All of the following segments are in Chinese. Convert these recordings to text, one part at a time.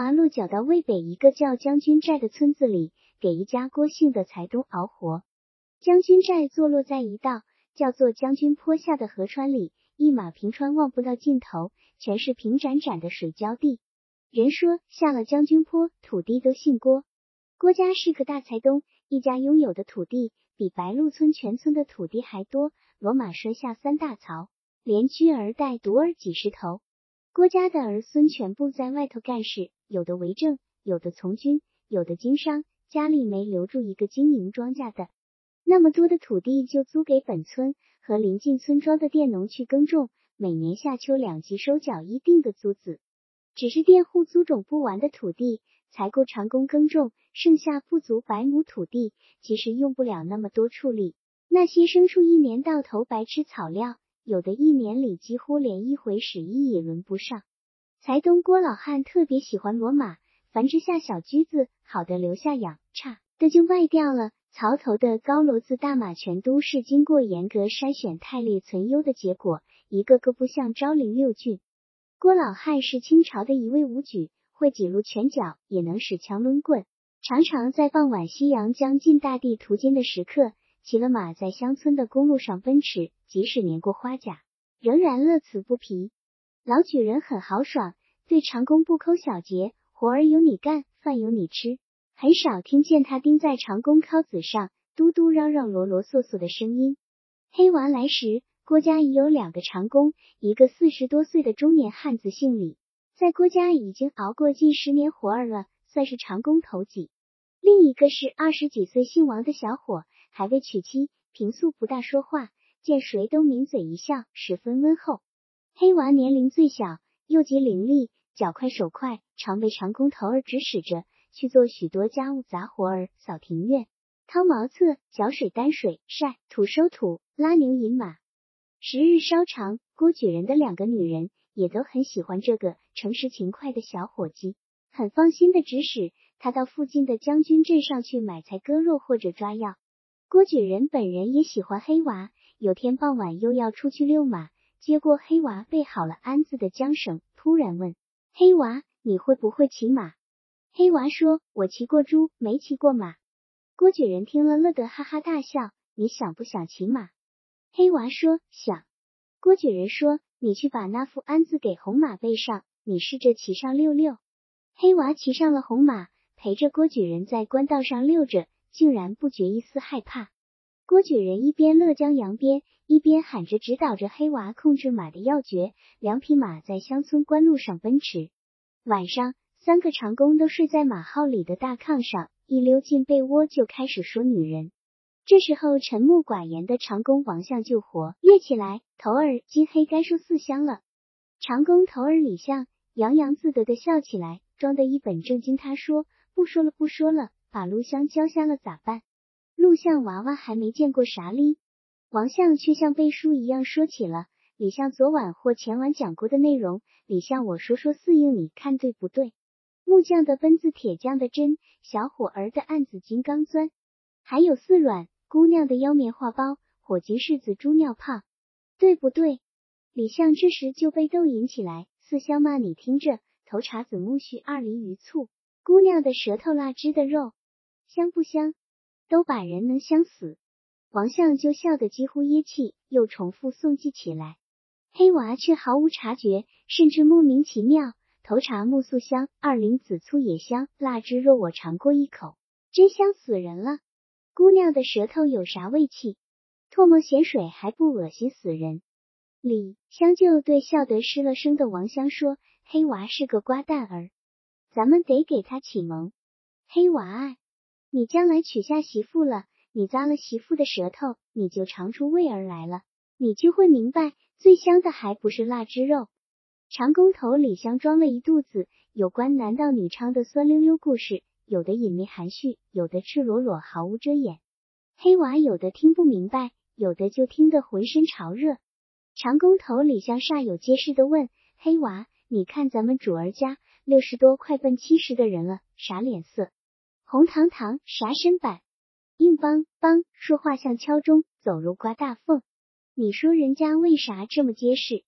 娃落脚到渭北一个叫将军寨的村子里，给一家郭姓的财东熬活。将军寨坐落在一道叫做将军坡下的河川里，一马平川，望不到尽头，全是平展展的水浇地。人说下了将军坡，土地都姓郭。郭家是个大财东，一家拥有的土地比白鹿村全村的土地还多。骡马拴下三大槽，连驹儿带犊儿几十头。郭家的儿孙全部在外头干事，有的为政，有的从军，有的经商，家里没留住一个经营庄稼的。那么多的土地就租给本村和邻近村庄的佃农去耕种，每年夏秋两季收缴一定的租子。只是佃户租种不完的土地，才够长工耕种，剩下不足百亩土地，其实用不了那么多畜力。那些牲畜一年到头白吃草料。有的一年里几乎连一回屎意也轮不上。财东郭老汉特别喜欢骡马，繁殖下小驹子，好的留下养，差的就卖掉了。槽头的高骡子大马全都是经过严格筛选、汰劣存优的结果，一个个不像昭陵六骏。郭老汉是清朝的一位武举，会几路拳脚，也能使枪抡棍，常常在傍晚夕阳将近大地途经的时刻。骑了马在乡村的公路上奔驰，即使年过花甲，仍然乐此不疲。老举人很豪爽，对长工不抠小节，活儿有你干，饭有你吃，很少听见他钉在长工尻子上嘟嘟嚷嚷、啰啰嗦嗦的声音。黑娃来时，郭家已有两个长工，一个四十多岁的中年汉子姓李，在郭家已经熬过近十年活儿了，算是长工头几；另一个是二十几岁姓王的小伙。还未娶妻，平素不大说话，见谁都抿嘴一笑，十分温厚。黑娃年龄最小，又极伶俐，脚快手快，常被长工头儿指使着去做许多家务杂活儿，扫庭院、掏茅厕、搅水担水、晒土收土、拉牛引马。时日稍长，郭举人的两个女人也都很喜欢这个诚实勤快的小伙计，很放心的指使他到附近的将军镇上去买菜割肉或者抓药。郭举人本人也喜欢黑娃，有天傍晚又要出去遛马，接过黑娃备好了鞍子的缰绳，突然问黑娃：“你会不会骑马？”黑娃说：“我骑过猪，没骑过马。”郭举人听了乐得哈哈大笑：“你想不想骑马？”黑娃说：“想。”郭举人说：“你去把那副鞍子给红马背上，你试着骑上溜溜。”黑娃骑上了红马，陪着郭举人在官道上溜着。竟然不觉一丝害怕。郭举人一边乐将扬鞭，一边喊着指导着黑娃控制马的要诀。两匹马在乡村官路上奔驰。晚上，三个长工都睡在马号里的大炕上，一溜进被窝就开始说女人。这时候，沉默寡言的长工王相就活跃起来：“头儿，金黑该说四香了。”长工头儿李相洋洋自得的笑起来，装得一本正经。他说：“不说了，不说了。”把录像交下了咋办？陆相娃娃还没见过啥哩。王相却像背书一样说起了李相昨晚或前晚讲过的内容。李相，我说说四应，你看对不对？木匠的奔子，铁匠的针，小伙儿的案子金刚钻，还有四软姑娘的腰棉花包，火鸡柿子猪尿泡，对不对？李相这时就被逗引起来。四香嘛，你听着，头茬子木须二梨鱼醋，姑娘的舌头腊汁的肉。香不香？都把人能香死。王相就笑得几乎噎气，又重复诵记起来。黑娃却毫无察觉，甚至莫名其妙。头茶木素香，二灵子醋也香，腊汁肉我尝过一口，真香死人了。姑娘的舌头有啥味气？唾沫咸水还不恶心死人？李香就对笑得失了声的王香说：“黑娃是个瓜蛋儿，咱们得给他启蒙。黑娃啊！”你将来娶下媳妇了，你扎了媳妇的舌头，你就尝出味儿来了，你就会明白，最香的还不是腊汁肉。长工头李香装了一肚子有关男盗女娼的酸溜溜故事，有的隐秘含蓄，有的赤裸裸毫无遮掩。黑娃有的听不明白，有的就听得浑身潮热。长工头李香煞有介事的问黑娃：“你看咱们主儿家六十多快奔七十的人了，啥脸色？”红堂堂啥身板，硬邦邦，说话像敲钟，走路刮大缝。你说人家为啥这么结实？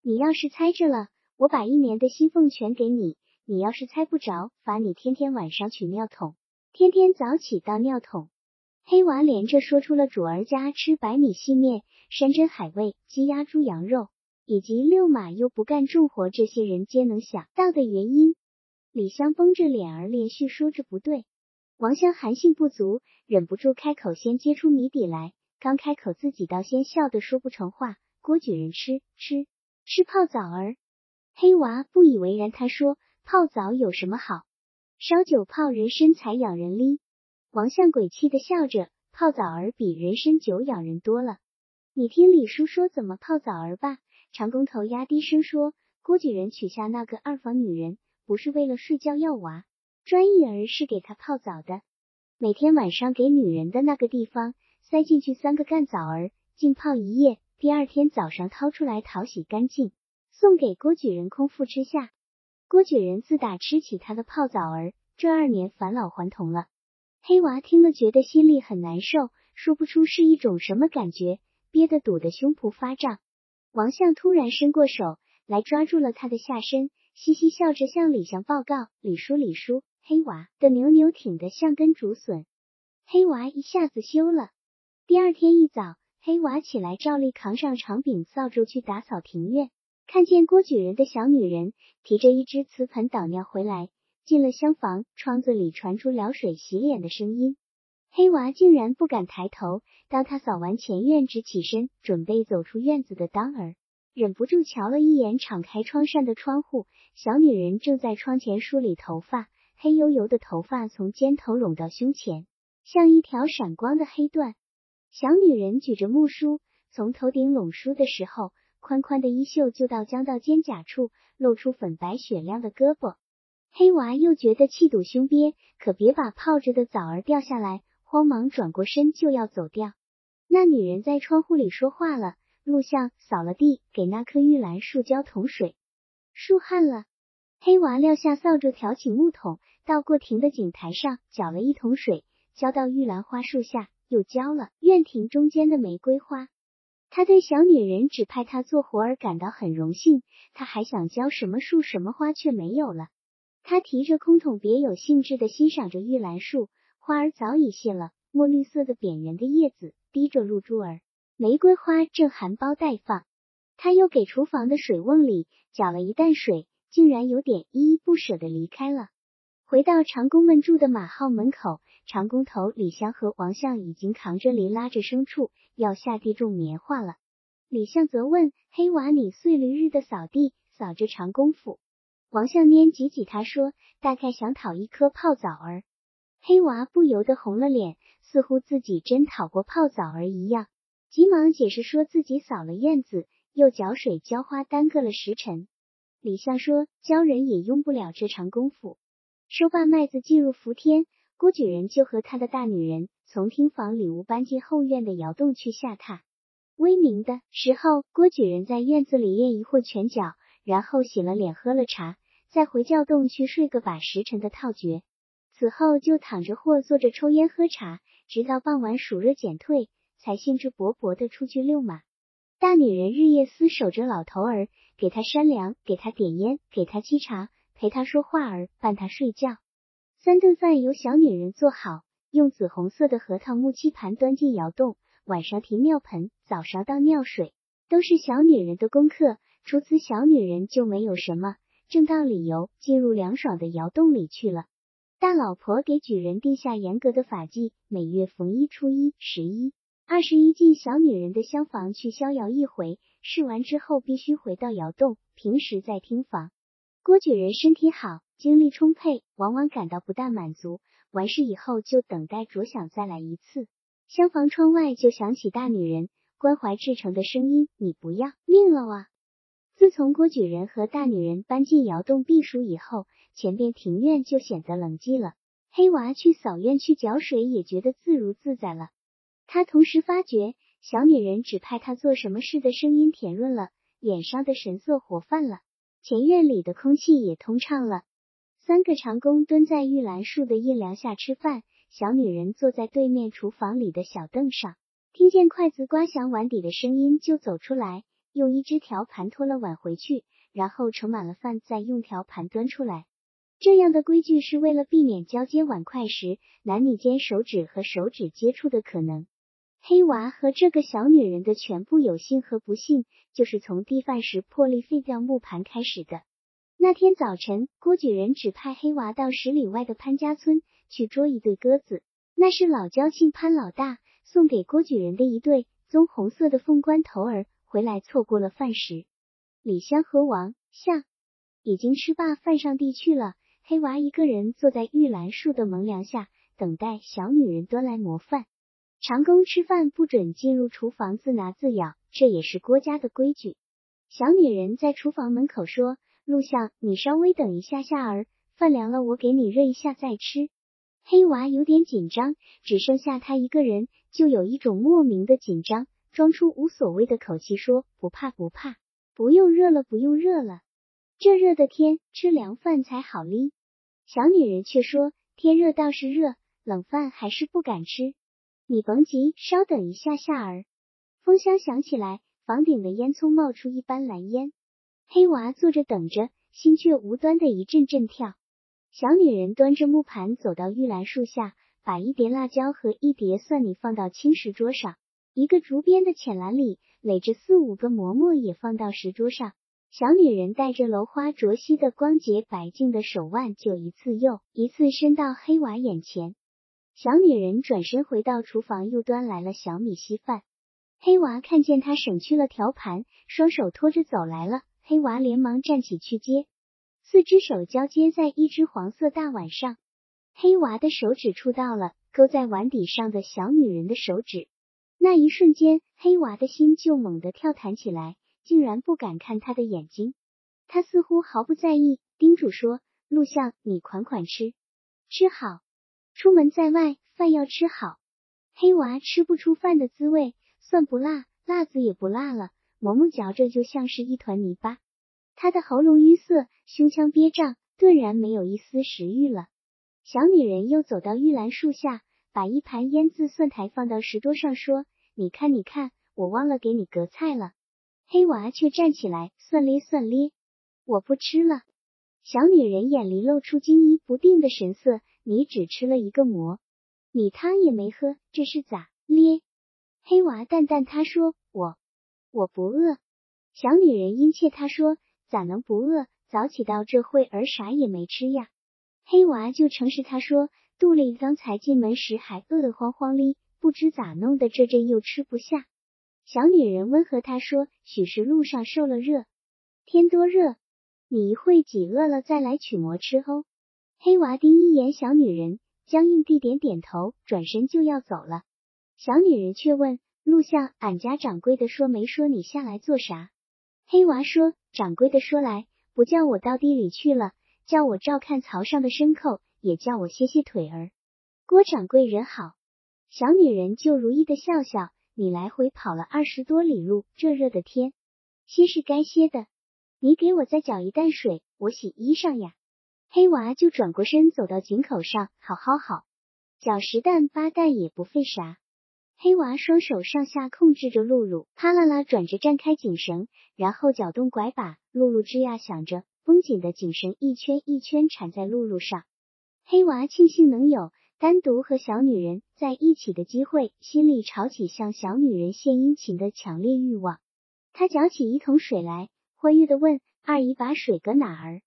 你要是猜着了，我把一年的薪俸全给你，你要是猜不着，罚你天天晚上取尿桶，天天早起倒尿桶。黑娃连着说出了主儿家吃白米细面、山珍海味、鸡鸭猪羊肉，以及遛马又不干重活这些人皆能想到的原因。李湘绷着脸儿连续说着不对，王香含性不足，忍不住开口先揭出谜底来。刚开口，自己倒先笑得说不成话。郭举人吃吃吃泡枣儿，黑娃不以为然，他说泡枣有什么好？烧酒泡人参才养人哩。王相鬼气的笑着，泡枣儿比人参酒养人多了。你听李叔说怎么泡枣儿吧。长工头压低声说，郭举人娶下那个二房女人，不是为了睡觉要娃，专一儿是给他泡澡的。每天晚上给女人的那个地方塞进去三个干枣儿，浸泡一夜，第二天早上掏出来淘洗干净，送给郭举人空腹吃下。郭举人自打吃起他的泡枣儿，这二年返老还童了。黑娃听了，觉得心里很难受，说不出是一种什么感觉，憋得堵得胸脯发胀。王相突然伸过手来抓住了他的下身，嘻嘻笑着向李相报告：“李叔，李叔，黑娃的牛牛挺得像根竹笋。”黑娃一下子羞了。第二天一早，黑娃起来照例扛上长柄扫帚去打扫庭院，看见郭举人的小女人提着一只瓷盆倒尿回来。进了厢房，窗子里传出撩水洗脸的声音。黑娃竟然不敢抬头。当他扫完前院，直起身准备走出院子的当儿，忍不住瞧了一眼敞开窗扇的窗户，小女人正在窗前梳理头发，黑油油的头发从肩头拢到胸前，像一条闪光的黑缎。小女人举着木梳，从头顶拢梳的时候，宽宽的衣袖就到将到肩胛处，露出粉白雪亮的胳膊。黑娃又觉得气堵胸憋，可别把泡着的枣儿掉下来，慌忙转过身就要走掉。那女人在窗户里说话了：“录像，扫了地，给那棵玉兰树浇桶水。”树旱了，黑娃撂下扫帚，挑起木桶，到过亭的井台上，搅了一桶水，浇到玉兰花树下，又浇了院亭中间的玫瑰花。他对小女人指派他做活儿感到很荣幸，他还想浇什么树什么花，却没有了。他提着空桶，别有兴致的欣赏着玉兰树，花儿早已谢了，墨绿色的扁圆的叶子滴着露珠儿，玫瑰花正含苞待放。他又给厨房的水瓮里搅了一担水，竟然有点依依不舍的离开了。回到长工们住的马号门口，长工头李香和王相已经扛着犁拉着牲畜要下地种棉花了。李相则问黑娃：“你碎驴日的扫地，扫着长功夫？”王相拈挤挤他说：“大概想讨一颗泡枣儿。”黑娃不由得红了脸，似乎自己真讨过泡枣儿一样，急忙解释说自己扫了院子，又浇水浇花，耽搁了时辰。李相说：“教人也用不了这长功夫。”收罢麦子，进入伏天，郭举人就和他的大女人从厅房里屋搬进后院的窑洞去下榻。微明的时候，郭举人在院子里练一会拳脚。然后洗了脸，喝了茶，再回窖洞去睡个把时辰的套诀。此后就躺着或坐着抽烟喝茶，直到傍晚暑热减退，才兴致勃勃的出去遛马。大女人日夜厮守着老头儿，给他扇凉，给他点烟，给他沏茶，陪他说话儿，伴他睡觉。三顿饭由小女人做好，用紫红色的核桃木漆盘端进窑洞。晚上提尿盆，早上倒尿水，都是小女人的功课。除此，小女人就没有什么正当理由进入凉爽的窑洞里去了。大老婆给举人定下严格的法纪，每月逢一、初一、十一、二十一进小女人的厢房去逍遥一回，试完之后必须回到窑洞，平时在厅房。郭举人身体好，精力充沛，往往感到不大满足。完事以后就等待着想再来一次。厢房窗外就响起大女人关怀至诚的声音：“你不要命了啊！”自从郭举人和大女人搬进窑洞避暑以后，前边庭院就显得冷寂了。黑娃去扫院去搅水，也觉得自如自在了。他同时发觉，小女人指派他做什么事的声音甜润了，脸上的神色活泛了，前院里的空气也通畅了。三个长工蹲在玉兰树的阴凉下吃饭，小女人坐在对面厨房里的小凳上，听见筷子刮响碗底的声音，就走出来。用一只条盘托了碗回去，然后盛满了饭，再用条盘端出来。这样的规矩是为了避免交接碗筷时男女间手指和手指接触的可能。黑娃和这个小女人的全部有幸和不幸，就是从地饭时破例废掉木盘开始的。那天早晨，郭举人指派黑娃到十里外的潘家村去捉一对鸽子，那是老交庆潘老大送给郭举人的一对棕红色的凤冠头儿。回来错过了饭时，李香和王相已经吃罢饭上地去了。黑娃一个人坐在玉兰树的门梁下，等待小女人端来馍饭。长工吃饭不准进入厨房自拿自舀，这也是郭家的规矩。小女人在厨房门口说：“陆相，你稍微等一下下儿，饭凉了我给你热一下再吃。”黑娃有点紧张，只剩下他一个人，就有一种莫名的紧张，装出无所谓的口气说：“不怕不怕，不用热了不用热了，这热的天吃凉饭才好哩。”小女人却说：“天热倒是热，冷饭还是不敢吃。”你甭急，稍等一下下儿。风箱响起来，房顶的烟囱冒出一般蓝烟。黑娃坐着等着，心却无端的一阵阵跳。小女人端着木盘走到玉兰树下，把一碟辣椒和一碟蒜泥放到青石桌上，一个竹编的浅篮里垒着四五个馍馍也放到石桌上。小女人带着镂花着皙的光洁白净的手腕，就一次又一次伸到黑娃眼前。小女人转身回到厨房，又端来了小米稀饭。黑娃看见她省去了调盘，双手托着走来了。黑娃连忙站起去接，四只手交接在一只黄色大碗上。黑娃的手指触到了勾在碗底上的小女人的手指，那一瞬间，黑娃的心就猛地跳弹起来，竟然不敢看她的眼睛。他似乎毫不在意，叮嘱说：“陆相，你款款吃，吃好。”出门在外，饭要吃好。黑娃吃不出饭的滋味，蒜不辣，辣子也不辣了，馍馍嚼着就像是一团泥巴。他的喉咙淤塞，胸腔憋胀，顿然没有一丝食欲了。小女人又走到玉兰树下，把一盘腌渍蒜苔放到石桌上，说：“你看，你看，我忘了给你隔菜了。”黑娃却站起来，蒜咧蒜咧，我不吃了。小女人眼里露出惊疑不定的神色。你只吃了一个馍，米汤也没喝，这是咋咧？黑娃淡淡他说：“我我不饿。”小女人殷切他说：“咋能不饿？早起到这会儿啥也没吃呀。”黑娃就诚实他说：“肚里刚才进门时还饿得慌慌哩，不知咋弄的，这阵又吃不下。”小女人温和他说：“许是路上受了热，天多热，你一会挤饿了再来取馍吃哦。”黑娃盯一眼小女人，僵硬地点点头，转身就要走了。小女人却问录像：“俺家掌柜的说没说你下来做啥？”黑娃说：“掌柜的说来，不叫我到地里去了，叫我照看槽上的牲口，也叫我歇歇腿儿。”郭掌柜人好。小女人就如意的笑笑：“你来回跑了二十多里路，这热的天，歇是该歇的。你给我再搅一担水，我洗衣裳呀。”黑娃就转过身走到井口上，好好好，搅十担八担也不费啥。黑娃双手上下控制着露露，啪啦啦转着站开井绳，然后搅动拐把，露露吱呀响着，绷紧的井绳一圈一圈缠在露露上。黑娃庆幸能有单独和小女人在一起的机会，心里潮起向小女人献殷勤的强烈欲望。他搅起一桶水来，欢悦的问二姨：“把水搁哪儿？”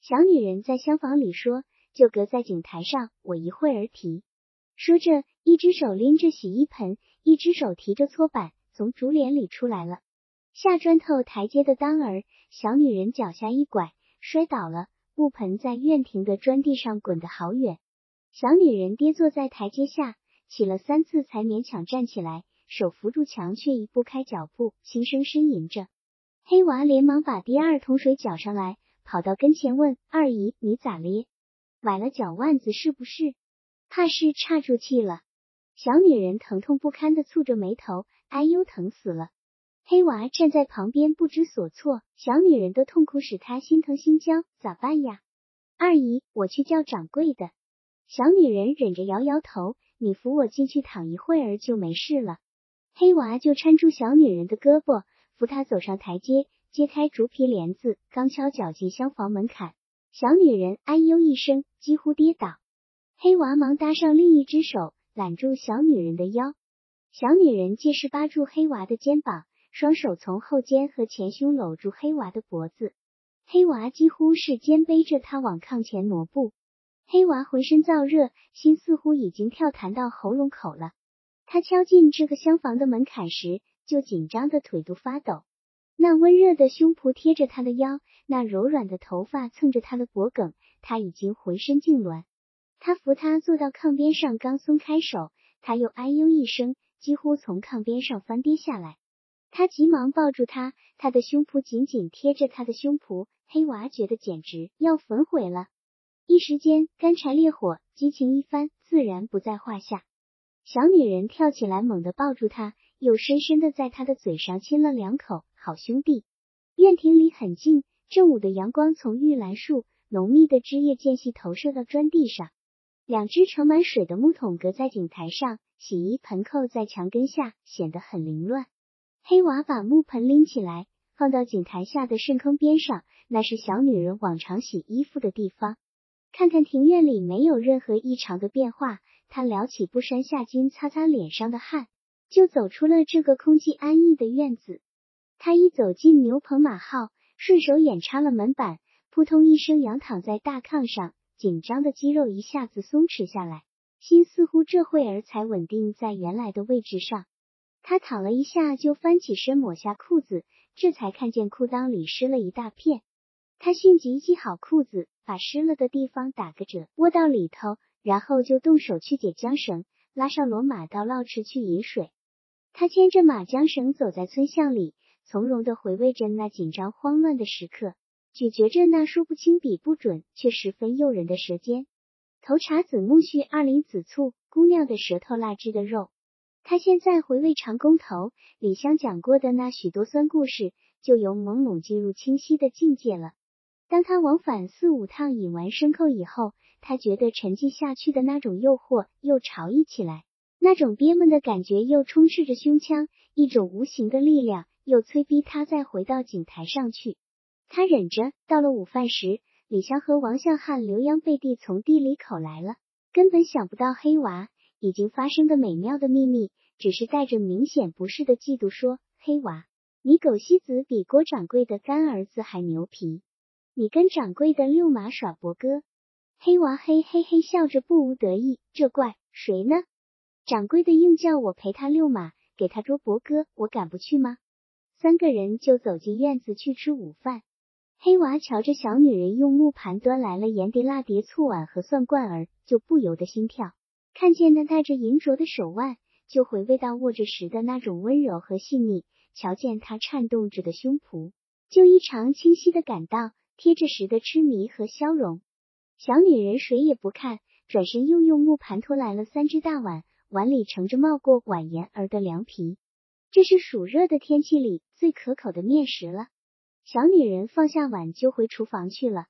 小女人在厢房里说：“就搁在井台上，我一会儿提。”说着，一只手拎着洗衣盆，一只手提着搓板，从竹帘里出来了。下砖头台阶的当儿，小女人脚下一拐，摔倒了，木盆在院庭的砖地上滚得好远。小女人跌坐在台阶下，起了三次才勉强站起来，手扶住墙，却移不开脚步，轻声呻吟着。黑娃连忙把第二桶水搅上来。跑到跟前问二姨：“你咋咧？崴了脚腕子是不是？怕是岔住气了。”小女人疼痛不堪的蹙着眉头：“哎呦，疼死了！”黑娃站在旁边不知所措。小女人的痛苦使他心疼心焦，咋办呀？二姨，我去叫掌柜的。小女人忍着摇摇头：“你扶我进去躺一会儿就没事了。”黑娃就搀住小女人的胳膊，扶她走上台阶。揭开竹皮帘子，刚敲脚进厢房门槛，小女人哎呦一声，几乎跌倒。黑娃忙搭上另一只手，揽住小女人的腰。小女人借势扒住黑娃的肩膀，双手从后肩和前胸搂住黑娃的脖子。黑娃几乎是肩背着她往炕前挪步。黑娃浑身燥热，心似乎已经跳弹到喉咙口了。他敲进这个厢房的门槛时，就紧张的腿都发抖。那温热的胸脯贴着他的腰，那柔软的头发蹭着他的脖颈，他已经浑身痉挛。他扶他坐到炕边上，刚松开手，他又哎呦一声，几乎从炕边上翻跌下来。他急忙抱住他，他的胸脯紧紧贴着他的胸脯。黑娃觉得简直要焚毁了，一时间干柴烈火，激情一番，自然不在话下。小女人跳起来，猛地抱住他，又深深的在他的嘴上亲了两口。好兄弟，院庭里很静，正午的阳光从玉兰树浓密的枝叶间隙投射到砖地上。两只盛满水的木桶搁在井台上，洗衣盆扣在墙根下，显得很凌乱。黑娃把木盆拎起来，放到井台下的深坑边上，那是小女人往常洗衣服的地方。看看庭院里没有任何异常的变化。他撩起布衫下襟，擦擦脸上的汗，就走出了这个空气安逸的院子。他一走进牛棚马号，顺手眼插了门板，扑通一声仰躺在大炕上，紧张的肌肉一下子松弛下来，心似乎这会儿才稳定在原来的位置上。他躺了一下，就翻起身抹下裤子，这才看见裤裆里湿了一大片。他迅即系好裤子，把湿了的地方打个褶，窝到里头。然后就动手去解缰绳，拉上骡马到涝池去饮水。他牵着马缰绳走在村巷里，从容的回味着那紧张慌乱的时刻，咀嚼着那说不清比不准却十分诱人的舌尖。头茶子苜蓿，二林子醋，姑娘的舌头腊汁的肉。他现在回味长工头李香讲过的那许多酸故事，就由朦胧进入清晰的境界了。当他往返四五趟饮完牲口以后。他觉得沉寂下去的那种诱惑又潮溢起来，那种憋闷的感觉又充斥着胸腔，一种无形的力量又催逼他再回到井台上去。他忍着，到了午饭时，李湘和王向汉、刘洋背地从地里口来了，根本想不到黑娃已经发生的美妙的秘密，只是带着明显不适的嫉妒说：“黑娃，你狗西子比郭掌柜的干儿子还牛皮，你跟掌柜的遛马耍伯哥。”黑娃嘿嘿嘿笑着，不无得意。这怪谁呢？掌柜的硬叫我陪他遛马，给他捉伯哥，我敢不去吗？三个人就走进院子去吃午饭。黑娃瞧着小女人用木盘端来了盐碟、辣碟、醋碗和蒜罐儿，就不由得心跳。看见那戴着银镯的手腕，就回味到握着时的那种温柔和细腻；瞧见他颤动着的胸脯，就异常清晰的感到贴着时的痴迷和消融。小女人谁也不看，转身又用木盘拖来了三只大碗，碗里盛着冒过碗沿儿的凉皮，这是暑热的天气里最可口的面食了。小女人放下碗就回厨房去了。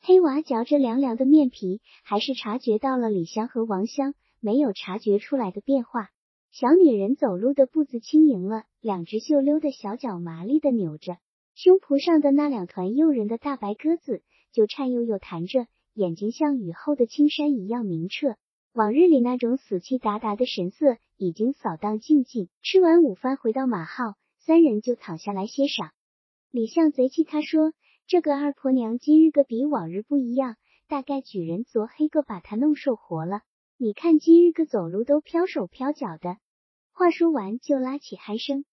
黑娃嚼着凉凉的面皮，还是察觉到了李香和王香没有察觉出来的变化。小女人走路的步子轻盈了，两只秀溜的小脚麻利的扭着，胸脯上的那两团诱人的大白鸽子就颤悠悠弹着。眼睛像雨后的青山一样明澈，往日里那种死气达达的神色已经扫荡净尽。吃完午饭，回到马号，三人就躺下来歇晌。李相贼气，他说：“这个二婆娘今日个比往日不一样，大概举人昨黑个把她弄瘦活了。你看今日个走路都飘手飘脚的。”话说完就拉起鼾声。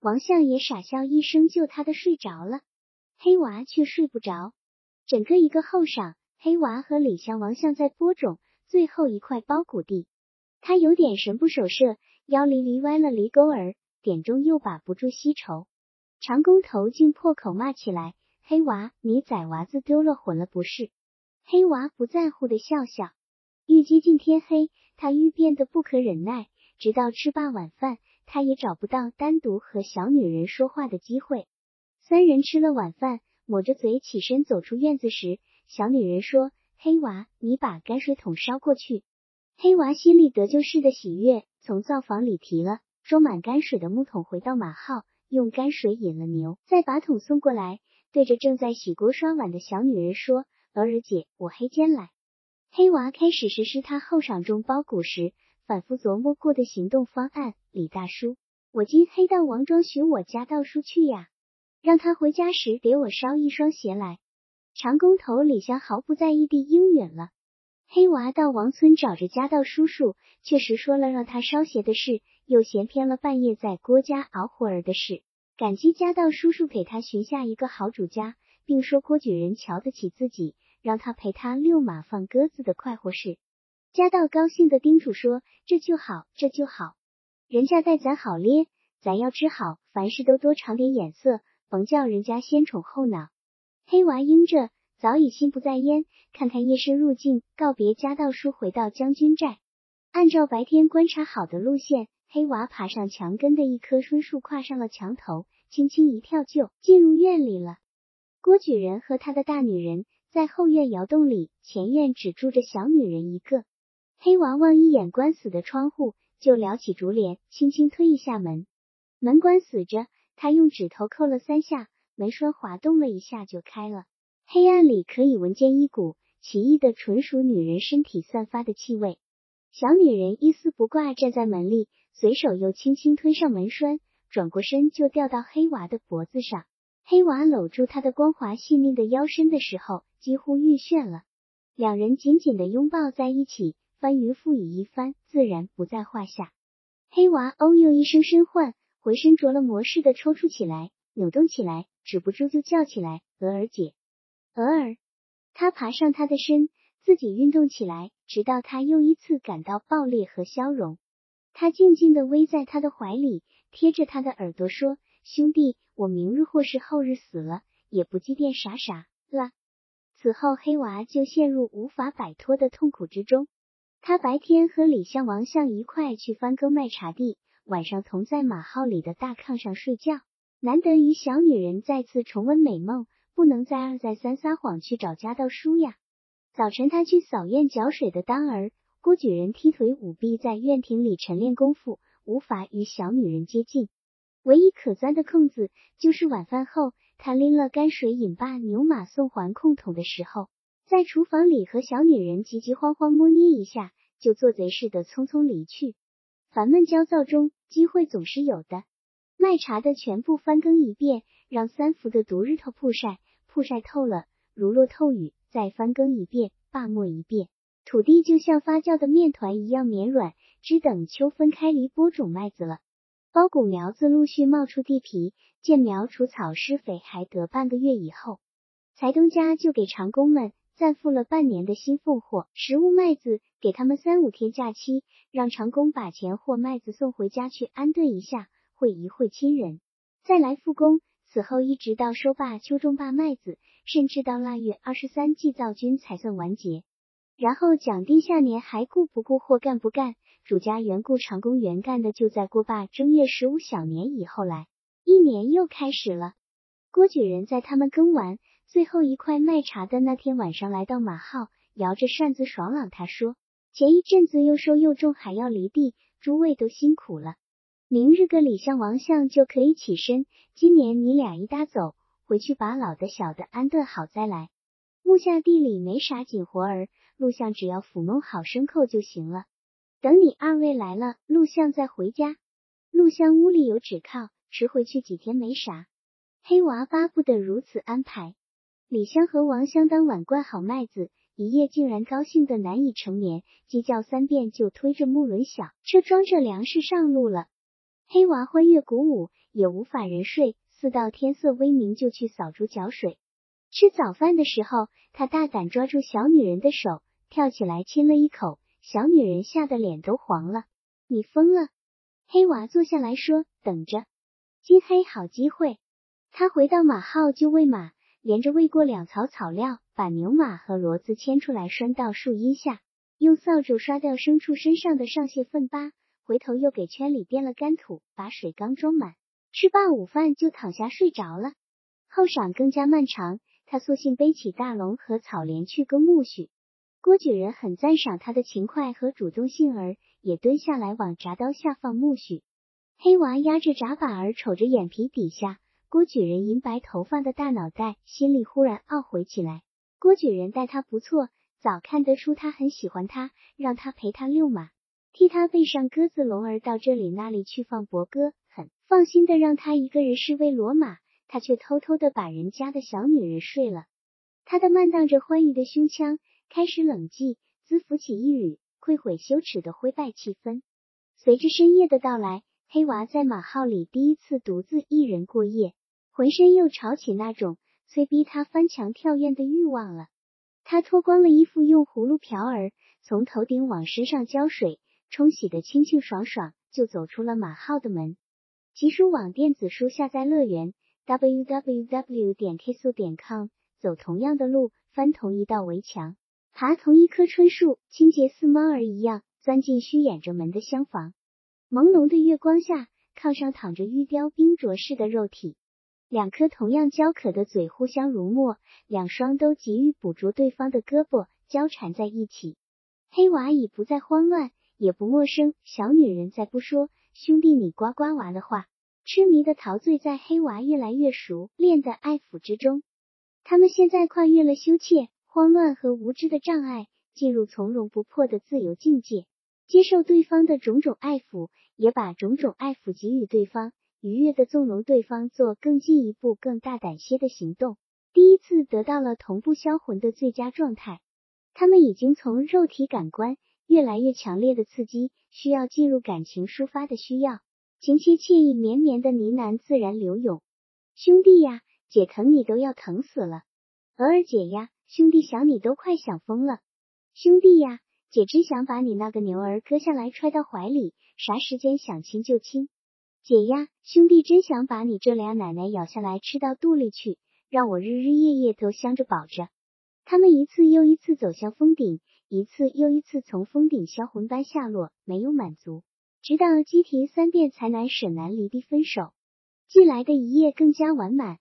王相也傻笑一声，就他的睡着了。黑娃却睡不着，整个一个后晌。黑娃和李相、王相在播种最后一块包谷地，他有点神不守舍，腰离离歪了离钩儿，点中又把不住稀愁。长工头竟破口骂起来：“黑娃，你崽娃子丢了魂了不是？”黑娃不在乎的笑笑。愈接近天黑，他愈变得不可忍耐，直到吃罢晚饭，他也找不到单独和小女人说话的机会。三人吃了晚饭，抹着嘴起身走出院子时。小女人说：“黑娃，你把泔水桶烧过去。”黑娃心里得救似的喜悦，从灶房里提了装满泔水的木桶，回到马号，用泔水引了牛，再把桶送过来，对着正在洗锅刷碗的小女人说：“娥儿姐，我黑间来。黑娃开始实施他后晌中包谷时反复琢磨过的行动方案。李大叔，我今黑到王庄寻我家道叔去呀，让他回家时给我捎一双鞋来。长工头李香毫不在意地应允了。黑娃到王村找着家道叔叔，确实说了让他捎鞋的事，又闲偏了半夜在郭家熬活儿的事。感激家道叔叔给他寻下一个好主家，并说郭举人瞧得起自己，让他陪他遛马放鸽子的快活事。家道高兴的叮嘱说：“这就好，这就好，人家待咱好咧，咱要知好，凡事都多尝点眼色，甭叫人家先宠后恼。”黑娃应着。早已心不在焉，看看夜深入静，告别家道叔，回到将军寨。按照白天观察好的路线，黑娃爬上墙根的一棵椿树，跨上了墙头，轻轻一跳就进入院里了。郭举人和他的大女人在后院窑洞里，前院只住着小女人一个。黑娃望一眼关死的窗户，就撩起竹帘，轻轻推一下门，门关死着，他用指头扣了三下，门栓滑动了一下就开了。黑暗里可以闻见一股奇异的、纯属女人身体散发的气味。小女人一丝不挂站在门里，随手又轻轻推上门栓，转过身就掉到黑娃的脖子上。黑娃搂住她的光滑细腻的腰身的时候，几乎欲炫了。两人紧紧的拥抱在一起，翻云覆雨一番，自然不在话下。黑娃哦呦一声身唤，浑身着了魔似的抽搐起来，扭动起来，止不住就叫起来：“娥儿姐。”偶尔，他爬上他的身，自己运动起来，直到他又一次感到爆裂和消融。他静静的偎在他的怀里，贴着他的耳朵说：“兄弟，我明日或是后日死了，也不祭奠傻傻了。”此后，黑娃就陷入无法摆脱的痛苦之中。他白天和李相、王相一块去翻耕卖茶地，晚上同在马号里的大炕上睡觉，难得与小女人再次重温美梦。不能再二再三撒谎去找家道叔呀！早晨他去扫院搅水的当儿，郭举人踢腿舞臂在院庭里晨练功夫，无法与小女人接近。唯一可钻的空子，就是晚饭后，他拎了泔水饮罢，牛马送还空桶的时候，在厨房里和小女人急急慌慌摸捏一下，就做贼似的匆匆离去。烦闷焦躁中，机会总是有的。卖茶的全部翻耕一遍，让三伏的毒日头曝晒。曝晒透了，如落透雨，再翻耕一遍，罢墨一遍，土地就像发酵的面团一样绵软，只等秋分开犁播种麦子了。包谷苗子陆续冒出地皮，见苗除草施肥还得半个月以后，财东家就给长工们暂付了半年的新俸货，食物麦子，给他们三五天假期，让长工把钱或麦子送回家去安顿一下，会一会亲人，再来复工。此后一直到收罢秋种罢麦子，甚至到腊月二十三祭灶君才算完结。然后讲定下年还顾不顾或干不干，主家原雇长工原干的就在过罢正月十五小年以后来。一年又开始了。郭举人在他们耕完最后一块麦茬的那天晚上来到马号，摇着扇子爽朗。他说：“前一阵子又收又种，还要犁地，诸位都辛苦了。”明日个李相王相就可以起身。今年你俩一搭走，回去把老的小的安顿好再来。木下地里没啥紧活儿，陆相只要抚弄好牲口就行了。等你二位来了，陆相再回家。陆相屋里有纸靠，迟回去几天没啥。黑娃巴不得如此安排。李香和王相当晚灌好麦子，一夜竟然高兴得难以成眠，鸡叫三遍就推着木轮小车装着粮食上路了。黑娃欢悦鼓舞，也无法人睡，四到天色微明就去扫竹搅水。吃早饭的时候，他大胆抓住小女人的手，跳起来亲了一口，小女人吓得脸都黄了。你疯了！黑娃坐下来说：“等着，今黑好机会。”他回到马号就喂马，连着喂过两槽草料，把牛马和骡子牵出来拴到树荫下，用扫帚刷掉牲畜身上的上屑粪巴。回头又给圈里垫了干土，把水缸装满，吃罢午饭就躺下睡着了。后晌更加漫长，他索性背起大龙和草镰去割苜蓿。郭举人很赞赏他的勤快和主动性儿，也蹲下来往铡刀下放苜蓿。黑娃压着铡把儿，瞅着眼皮底下郭举人银白头发的大脑袋，心里忽然懊悔起来。郭举人待他不错，早看得出他很喜欢他，让他陪他遛马，替他背上鸽子笼儿到这里那里去放伯鸽，很放心的让他一个人侍卫骡马，他却偷偷的把人家的小女人睡了。他的漫荡着欢愉的胸腔开始冷寂，滋浮起一缕愧悔羞耻的灰败气氛。随着深夜的到来，黑娃在马号里第一次独自一人过夜，浑身又潮起那种催逼他翻墙跳院的欲望了。他脱光了衣服，用葫芦瓢儿从头顶往身上浇水，冲洗的清清爽爽，就走出了马号的门。集书网电子书下载乐园 www 点 k 速点 com。走同样的路，翻同一道围墙，爬同一棵椿树，清洁似猫儿一样钻进虚掩着门的厢房。朦胧的月光下，炕上躺着玉雕冰琢似的肉体，两颗同样焦渴的嘴互相濡沫，两双都急于捕捉对方的胳膊交缠在一起。黑娃已不再慌乱，也不陌生。小女人再不说兄弟你呱呱娃的话，痴迷的陶醉在黑娃越来越熟练的爱抚之中。他们现在跨越了羞怯、慌乱和无知的障碍，进入从容不迫的自由境界，接受对方的种种爱抚，也把种种爱抚给予对方，愉悦的纵容对方做更进一步、更大胆些的行动。第一次得到了同步销魂的最佳状态。他们已经从肉体感官越来越强烈的刺激，需要进入感情抒发的需要，情切惬意绵绵的呢喃自然流涌。兄弟呀！姐疼你都要疼死了，鹅儿姐呀，兄弟想你都快想疯了。兄弟呀，姐只想把你那个牛儿割下来揣到怀里，啥时间想亲就亲。姐呀，兄弟真想把你这俩奶奶咬下来吃到肚里去，让我日日夜夜都香着饱着。他们一次又一次走向峰顶，一次又一次从峰顶销魂般下落，没有满足，直到鸡啼三遍才难舍难离地分手。寄来的一夜更加完满。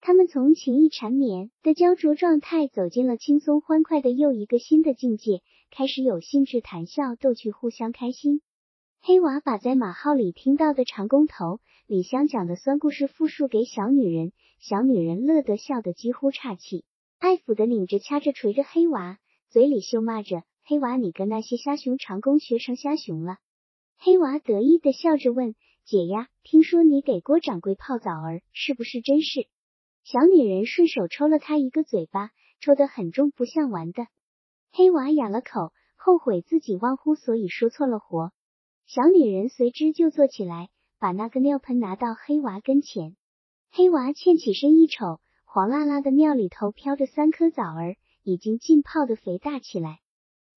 他们从情意缠绵的焦灼状态走进了轻松欢快的又一个新的境界，开始有兴致谈笑逗趣，互相开心。黑娃把在马号里听到的长工头李香讲的酸故事复述给小女人，小女人乐得笑得几乎岔气，爱抚的拧着、掐着、捶着黑娃，嘴里羞骂着：“黑娃，你跟那些虾熊长工学成虾熊了。”黑娃得意的笑着问：“姐呀，听说你给郭掌柜泡澡儿，是不是真是？”小女人顺手抽了他一个嘴巴，抽得很重，不像玩的。黑娃哑了口，后悔自己忘乎所以说错了活。小女人随之就坐起来，把那个尿盆拿到黑娃跟前。黑娃欠起身一瞅，黄辣辣的尿里头飘着三颗枣儿，已经浸泡的肥大起来。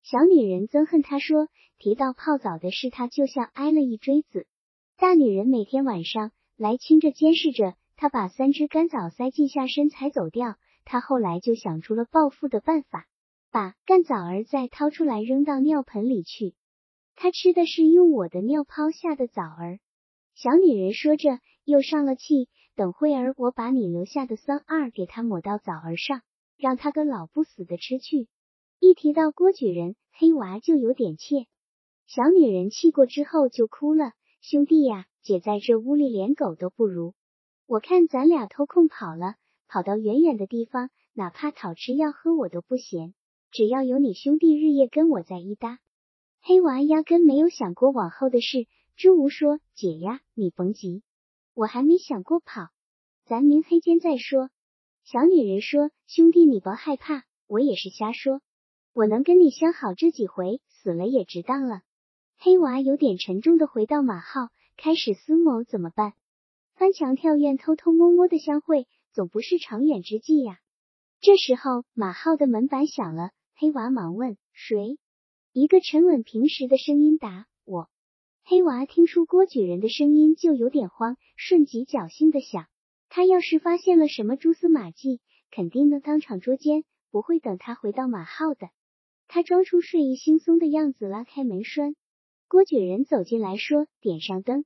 小女人憎恨他说，提到泡澡的事，他就像挨了一锥子。大女人每天晚上来亲着监视着。他把三只干枣塞进下身才走掉。他后来就想出了报复的办法，把干枣儿再掏出来扔到尿盆里去。他吃的是用我的尿泡下的枣儿。小女人说着，又上了气。等会儿我把你留下的酸二给他抹到枣儿上，让他个老不死的吃去。一提到郭举人，黑娃就有点怯。小女人气过之后就哭了：“兄弟呀，姐在这屋里连狗都不如。”我看咱俩偷空跑了，跑到远远的地方，哪怕讨吃要喝我都不嫌。只要有你兄弟日夜跟我在一搭。黑娃压根没有想过往后的事。朱吴说：“姐呀，你甭急，我还没想过跑，咱明黑间再说。”小女人说：“兄弟你甭害怕，我也是瞎说。我能跟你相好这几回，死了也值当了。”黑娃有点沉重的回到马号，开始思谋怎么办。翻墙跳院，偷偷摸摸的相会，总不是长远之计呀。这时候，马号的门板响了，黑娃忙问：“谁？”一个沉稳平实的声音答：“我。”黑娃听出郭举人的声音，就有点慌，瞬即侥幸的想：他要是发现了什么蛛丝马迹，肯定能当场捉奸，不会等他回到马号的。他装出睡意惺忪的样子，拉开门栓。郭举人走进来说：“点上灯。”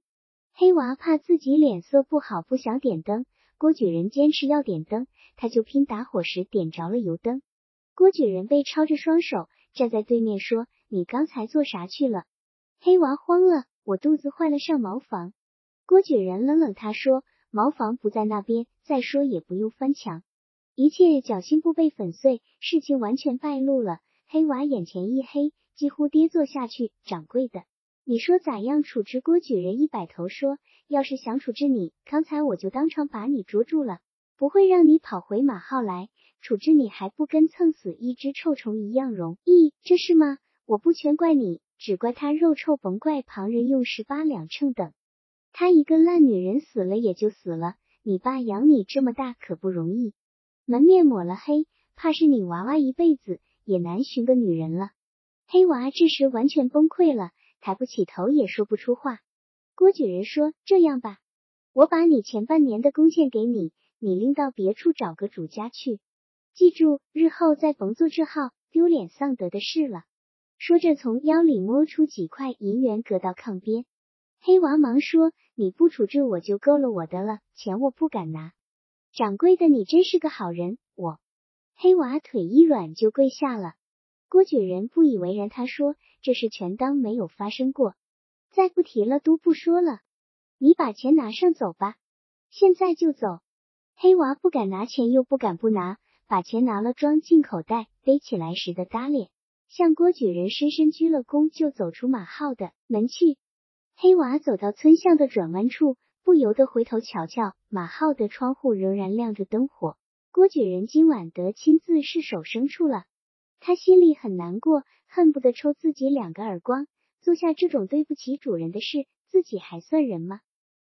黑娃怕自己脸色不好，不想点灯。郭举人坚持要点灯，他就拼打火石点着了油灯。郭举人被抄着双手站在对面说：“你刚才做啥去了？”黑娃慌了：“我肚子坏了，上茅房。”郭举人冷冷他说：“茅房不在那边，再说也不用翻墙。”一切侥幸不被粉碎，事情完全败露了。黑娃眼前一黑，几乎跌坐下去。掌柜的，你说咋样处置郭举人？一摆头说，要是想处置你，刚才我就当场把你捉住了，不会让你跑回马号来。处置你还不跟蹭死一只臭虫一样容易？这是吗？我不全怪你，只怪他肉臭，甭怪旁人用十八两秤等。她一个烂女人死了也就死了，你爸养你这么大可不容易。门面抹了黑，怕是你娃娃一辈子也难寻个女人了。黑娃这时完全崩溃了，抬不起头，也说不出话。郭举人说：“这样吧，我把你前半年的工钱给你，你拎到别处找个主家去，记住，日后再甭做这号丢脸丧德的事了。”说着，从腰里摸出几块银元，搁到炕边。黑娃忙说：“你不处置我就够了我的了，钱我不敢拿。”掌柜的，你真是个好人。我黑娃腿一软就跪下了。郭举人不以为然，他说：“这事全当没有发生过，再不提了，都不说了。你把钱拿上走吧，现在就走。”黑娃不敢拿钱，又不敢不拿，把钱拿了装进口袋，背起来时的搭脸，向郭举人深深鞠了躬，就走出马号的门去。黑娃走到村巷的转弯处。不由得回头瞧瞧，马号的窗户仍然亮着灯火。郭举人今晚得亲自试手牲畜了，他心里很难过，恨不得抽自己两个耳光。做下这种对不起主人的事，自己还算人吗？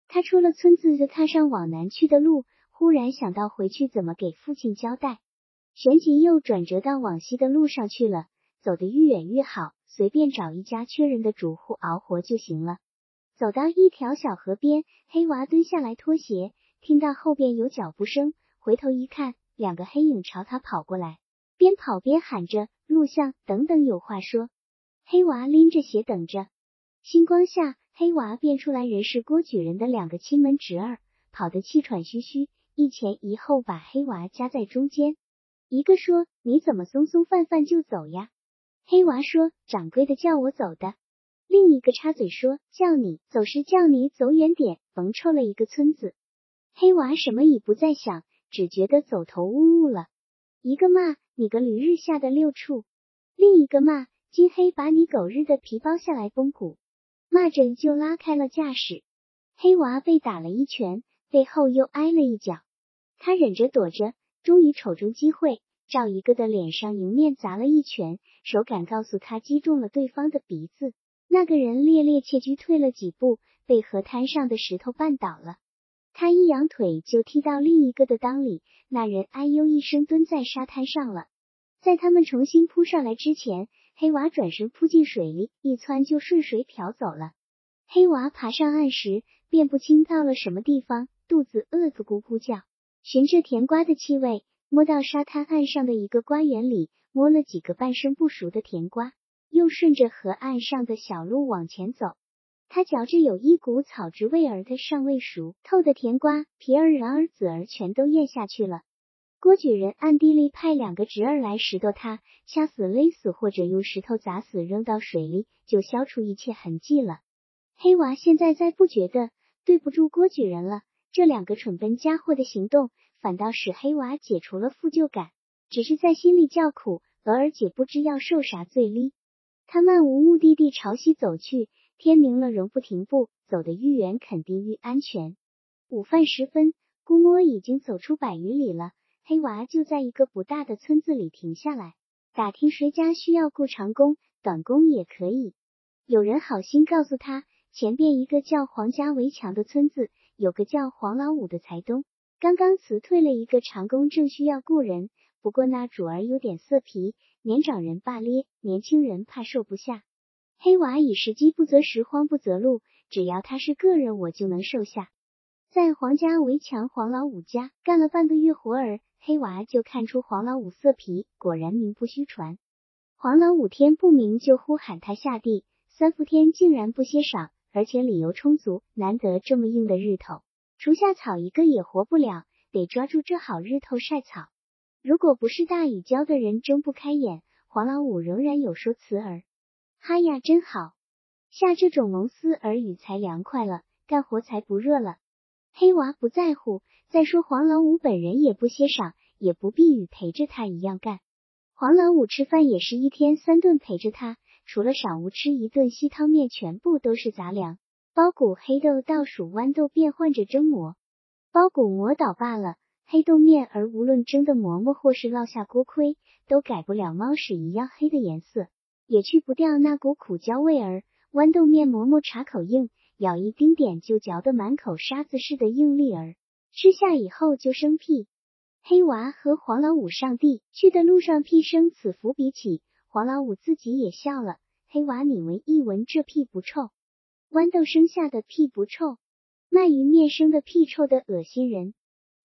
他出了村子，就踏上往南去的路，忽然想到回去怎么给父亲交代，旋即又转折到往西的路上去了。走得越远越好，随便找一家缺人的主户熬活就行了。走到一条小河边，黑娃蹲下来脱鞋，听到后边有脚步声，回头一看，两个黑影朝他跑过来，边跑边喊着：“录像，等等，有话说。”黑娃拎着鞋等着。星光下，黑娃辨出来人是郭举人的两个亲门侄儿，跑得气喘吁吁，一前一后把黑娃夹在中间。一个说：“你怎么松松泛泛就走呀？”黑娃说：“掌柜的叫我走的。”另一个插嘴说：“叫你走是叫你走远点，甭臭了一个村子。”黑娃什么已不再想，只觉得走投无路了。一个骂：“你个驴日下的六畜！”另一个骂：“金黑把你狗日的皮包下来崩骨！”骂着就拉开了架势。黑娃被打了一拳，背后又挨了一脚，他忍着躲着，终于瞅中机会，照一个的脸上迎面砸了一拳，手感告诉他击中了对方的鼻子。那个人趔趔趄趄退了几步，被河滩上的石头绊倒了。他一扬腿就踢到另一个的裆里，那人哎呦一声蹲在沙滩上了。在他们重新扑上来之前，黑娃转身扑进水里，一窜就顺水漂走了。黑娃爬上岸时，辨不清到了什么地方，肚子饿得咕咕叫，循着甜瓜的气味，摸到沙滩岸上的一个瓜园里，摸了几个半生不熟的甜瓜。又顺着河岸上的小路往前走，他嚼着有一股草汁味儿的尚未熟透的甜瓜，皮儿、瓤儿、籽儿全都咽下去了。郭举人暗地里派两个侄儿来拾掇他，掐死、勒死，或者用石头砸死，扔到水里，就消除一切痕迹了。黑娃现在再不觉得对不住郭举人了，这两个蠢笨家伙的行动，反倒使黑娃解除了负疚感，只是在心里叫苦，额尔姐不知要受啥罪哩。他漫无目的地朝西走去，天明了仍不停步，走得愈远肯定愈安全。午饭时分，估摸已经走出百余里了。黑娃就在一个不大的村子里停下来，打听谁家需要雇长工，短工也可以。有人好心告诉他，前边一个叫黄家围墙的村子，有个叫黄老五的财东，刚刚辞退了一个长工，正需要雇人。不过那主儿有点色皮。年长人罢咧，年轻人怕受不下。黑娃以时机不择时，慌不择路，只要他是个人，我就能受下。在黄家围墙黄老五家干了半个月活儿，黑娃就看出黄老五色皮，果然名不虚传。黄老五天不明就呼喊他下地，三伏天竟然不歇晌，而且理由充足。难得这么硬的日头，除下草一个也活不了，得抓住这好日头晒草。如果不是大雨浇的人睁不开眼，黄老五仍然有说辞儿。哈呀，真好，下这种龙丝儿雨才凉快了，干活才不热了。黑娃不在乎，再说黄老五本人也不歇晌，也不必与陪着他一样干。黄老五吃饭也是一天三顿陪着他，除了晌午吃一顿稀汤面，全部都是杂粮，包谷、黑豆、倒数、豌豆变换着蒸馍，包谷磨倒罢了，黑豆面而无论蒸的馍馍或是烙下锅盔，都改不了猫屎一样黑的颜色，也去不掉那股苦焦味儿。豌豆面馍馍茶口硬，咬一丁点就嚼得满口沙子似的硬粒儿，吃下以后就生屁。黑娃和黄老五上地去的路上，屁声此伏笔起，黄老五自己也笑了。黑娃，你闻一闻，这屁不臭？豌豆生下的屁不臭，鳗鱼面生的屁臭的恶心人。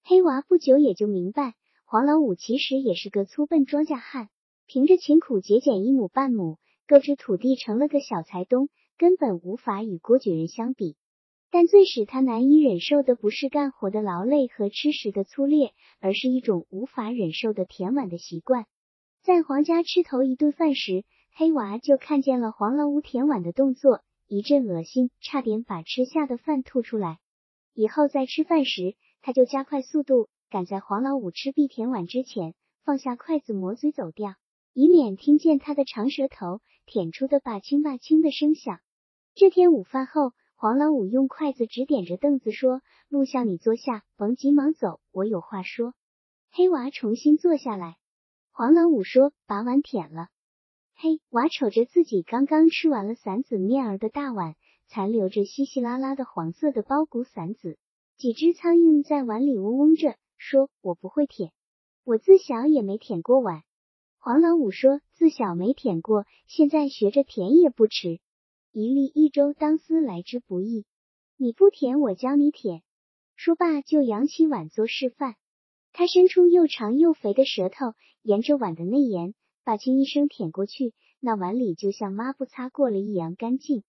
黑娃不久也就明白，黄老五其实也是个粗笨庄稼汉，凭着勤苦节俭一亩半亩。购置土地成了个小财东，根本无法与郭举人相比。但最使他难以忍受的不是干活的劳累和吃食的粗劣，而是一种无法忍受的舔碗的习惯。在黄家吃头一顿饭时，黑娃就看见了黄老五舔碗的动作，一阵恶心，差点把吃下的饭吐出来。以后在吃饭时，他就加快速度，赶在黄老五吃毕舔碗之前，放下筷子抹嘴走掉。以免听见他的长舌头舔出的“吧清吧清”的声响。这天午饭后，黄老五用筷子指点着凳子说：“陆相，你坐下，甭急忙走，我有话说。”黑娃重新坐下来。黄老五说：“把碗舔了。”黑娃瞅着自己刚刚吃完了散子面儿的大碗，残留着稀稀拉拉的黄色的包谷散子，几只苍蝇在碗里嗡嗡着，说：“我不会舔，我自小也没舔过碗。”黄老五说：“自小没舔过，现在学着舔也不迟。一粒一粥，当思来之不易。你不舔，我教你舔。”说罢就扬起碗做示范。他伸出又长又肥的舌头，沿着碗的内沿，把轻一声舔过去，那碗里就像抹布擦过了一样干净。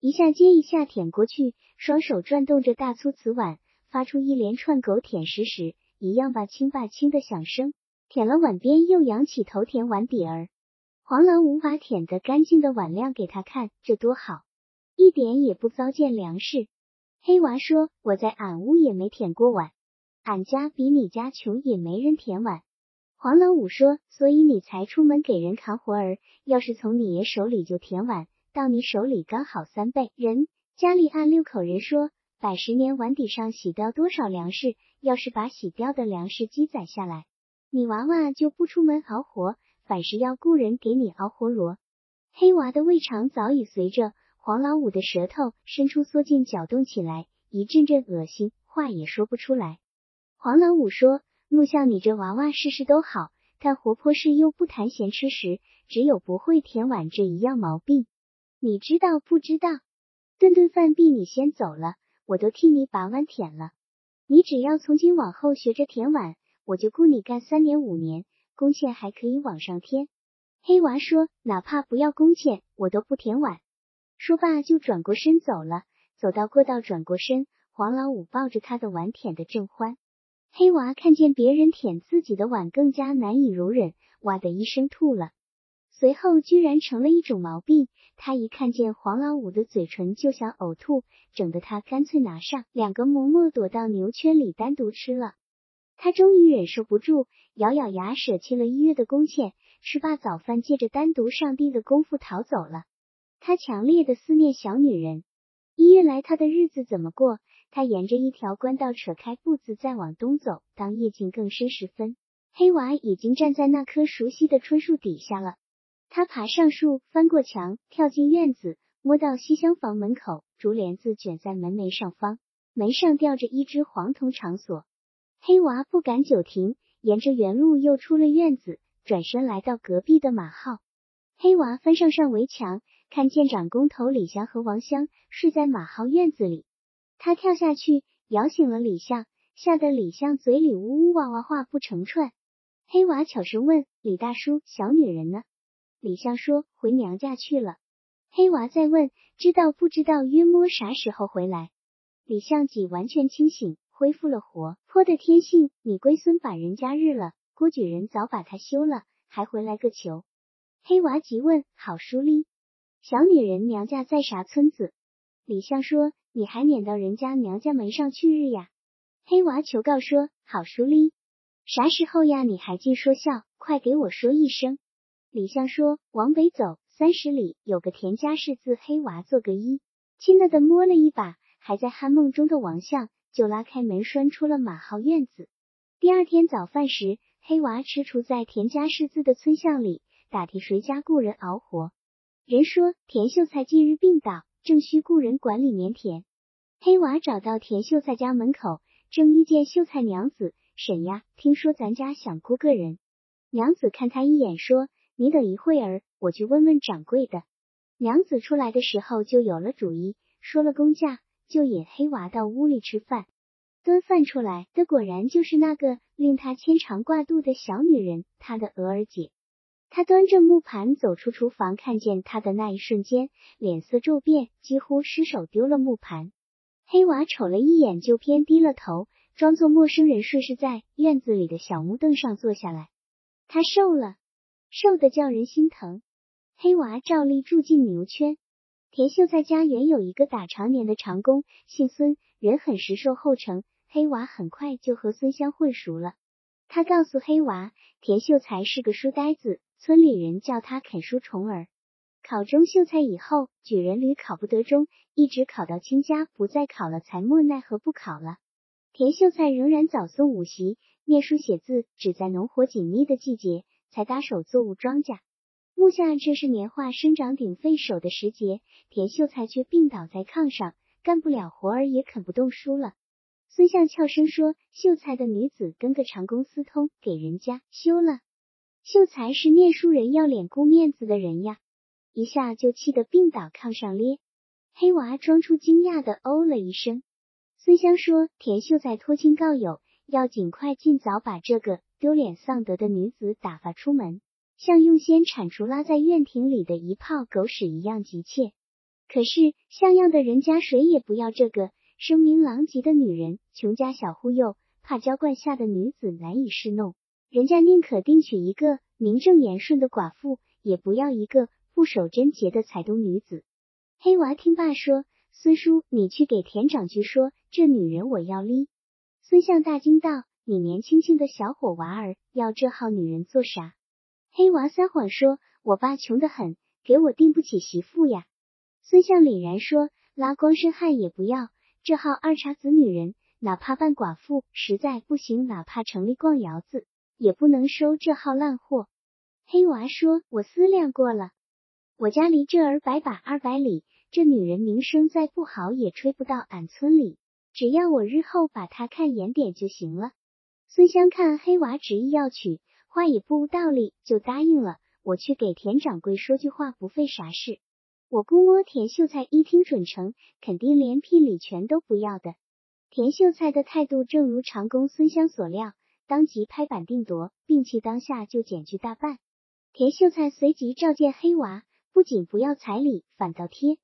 一下接一下舔过去，双手转动着大粗瓷碗，发出一连串狗舔食时一样吧清吧清的响声。舔了碗边，又仰起头舔碗底儿。黄狼无法舔得干净的碗亮给他看，这多好，一点也不糟践粮食。黑娃说：“我在俺屋也没舔过碗，俺家比你家穷，也没人舔碗。”黄老五说：“所以你才出门给人扛活儿。要是从你爷手里就舔碗，到你手里刚好三倍。人家里按六口人说，百十年碗底上洗掉多少粮食？要是把洗掉的粮食积攒下来。”你娃娃就不出门熬活，反是要雇人给你熬活罗。黑娃的胃肠早已随着黄老五的舌头伸出缩进搅动起来，一阵阵恶心，话也说不出来。黄老五说：“陆相，你这娃娃事事都好，但活泼事又不谈闲吃时，只有不会舔碗这一样毛病。你知道不知道？顿顿饭毕，你先走了，我都替你把碗舔了。你只要从今往后学着舔碗。”我就雇你干三年五年，工钱还可以往上添。黑娃说：“哪怕不要工钱，我都不舔碗。”说罢就转过身走了。走到过道，转过身，黄老五抱着他的碗舔得正欢。黑娃看见别人舔自己的碗，更加难以容忍，哇的一声吐了。随后居然成了一种毛病，他一看见黄老五的嘴唇就想呕吐，整得他干脆拿上两个馍馍躲到牛圈里单独吃了。他终于忍受不住，咬咬牙，舍弃了一月的工钱，吃罢早饭，借着单独上地的功夫逃走了。他强烈的思念小女人，一月来他的日子怎么过？他沿着一条官道扯开步子再往东走，当夜静更深时分，黑娃已经站在那棵熟悉的椿树底下了。他爬上树，翻过墙，跳进院子，摸到西厢房门口，竹帘子卷在门楣上方，门上吊着一只黄铜长锁。黑娃不敢久停，沿着原路又出了院子，转身来到隔壁的马号。黑娃翻上上围墙，看见长工头李香和王香睡在马号院子里，他跳下去摇醒了李相，吓得李相嘴里呜呜哇哇话不成串。黑娃悄声问李大叔：“小女人呢？”李相说：“回娘家去了。”黑娃再问：“知道不知道约摸啥时候回来？”李相己完全清醒。恢复了活泼的天性，你龟孙把人家日了，郭举人早把他休了，还回来个球。黑娃急问：“好叔哩，小女人娘家在啥村子？”李相说：“你还撵到人家娘家门上去日呀？”黑娃求告说：“好叔哩，啥时候呀？你还净说笑，快给我说一声。李相说：“往北走三十里，有个田家氏字黑娃做个揖，亲了的摸了一把，还在酣梦中的王相就拉开门拴出了马号院子。第二天早饭时，黑娃吃除在田家氏字的村巷里，打听谁家雇人熬活。人说田秀才近日病倒，正需雇人管理棉田。黑娃找到田秀才家门口，正遇见秀才娘子沈呀，听说咱家想雇个人。娘子看他一眼，说。你等一会儿，我去问问掌柜的。娘子出来的时候就有了主意，说了工价，就引黑娃到屋里吃饭。端饭出来的果然就是那个令他牵肠挂肚的小女人，他的娥儿姐。他端着木盘走出厨房，看见她的那一瞬间，脸色骤变，几乎失手丢了木盘。黑娃瞅了一眼，就偏低了头，装作陌生人，顺势在院子里的小木凳上坐下来。他瘦了。瘦的叫人心疼。黑娃照例住进牛圈。田秀在家原有一个打长年的长工，姓孙，人很实，瘦后成。黑娃很快就和孙香混熟了。他告诉黑娃，田秀才是个书呆子，村里人叫他啃书虫儿。考中秀才以后，举人屡考不得中，一直考到亲家不再考了，才莫奈何不考了。田秀才仍然早送午习，念书写字，只在农活紧密的季节。才搭手作物庄稼，目下这是棉花生长顶费手的时节，田秀才却病倒在炕上，干不了活儿，也啃不动书了。孙相俏声说：“秀才的女子跟个长工私通，给人家休了。秀才是念书人，要脸顾面子的人呀！”一下就气得病倒炕上咧。黑娃装出惊讶的哦了一声。孙香说：“田秀才托亲告友，要尽快尽早把这个。”丢脸丧德的女子打发出门，像用先铲除拉在院庭里的一泡狗屎一样急切。可是像样的人家谁也不要这个声名狼藉的女人，穷家小忽悠，怕娇惯下的女子难以侍弄。人家宁可定娶一个名正言顺的寡妇，也不要一个不守贞洁的彩东女子。黑娃听罢说：“孙叔，你去给田长去说，这女人我要离。”孙相大惊道。你年轻轻的小伙娃儿，要这号女人做啥？黑娃撒谎说：“我爸穷得很，给我定不起媳妇呀。”孙相凛然说：“拉光身汉也不要，这号二茬子女人，哪怕扮寡妇，实在不行，哪怕城里逛窑子，也不能收这号烂货。”黑娃说：“我思量过了，我家离这儿百把二百里，这女人名声再不好，也吹不到俺村里，只要我日后把她看严点就行了。”孙香看黑娃执意要娶，话也不无道理，就答应了。我去给田掌柜说句话，不费啥事。我估摸田秀才一听准成，肯定连聘礼全都不要的。田秀才的态度正如长工孙香所料，当即拍板定夺，并且当下就减去大半。田秀才随即召见黑娃，不仅不要彩礼，反倒贴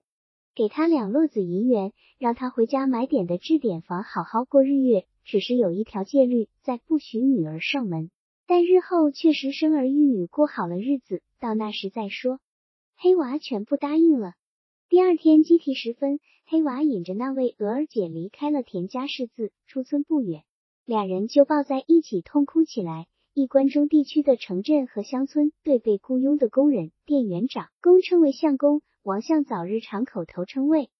给他两摞子银元，让他回家买点的置点房，好好过日月。只是有一条戒律，在不许女儿上门，但日后确实生儿育女，过好了日子，到那时再说。黑娃全部答应了。第二天鸡啼时分，黑娃引着那位娥儿姐离开了田家世子，出村不远，两人就抱在一起痛哭起来。一关中地区的城镇和乡村对被雇佣的工人、店员长，公称为相公，王相早日尝口头称谓。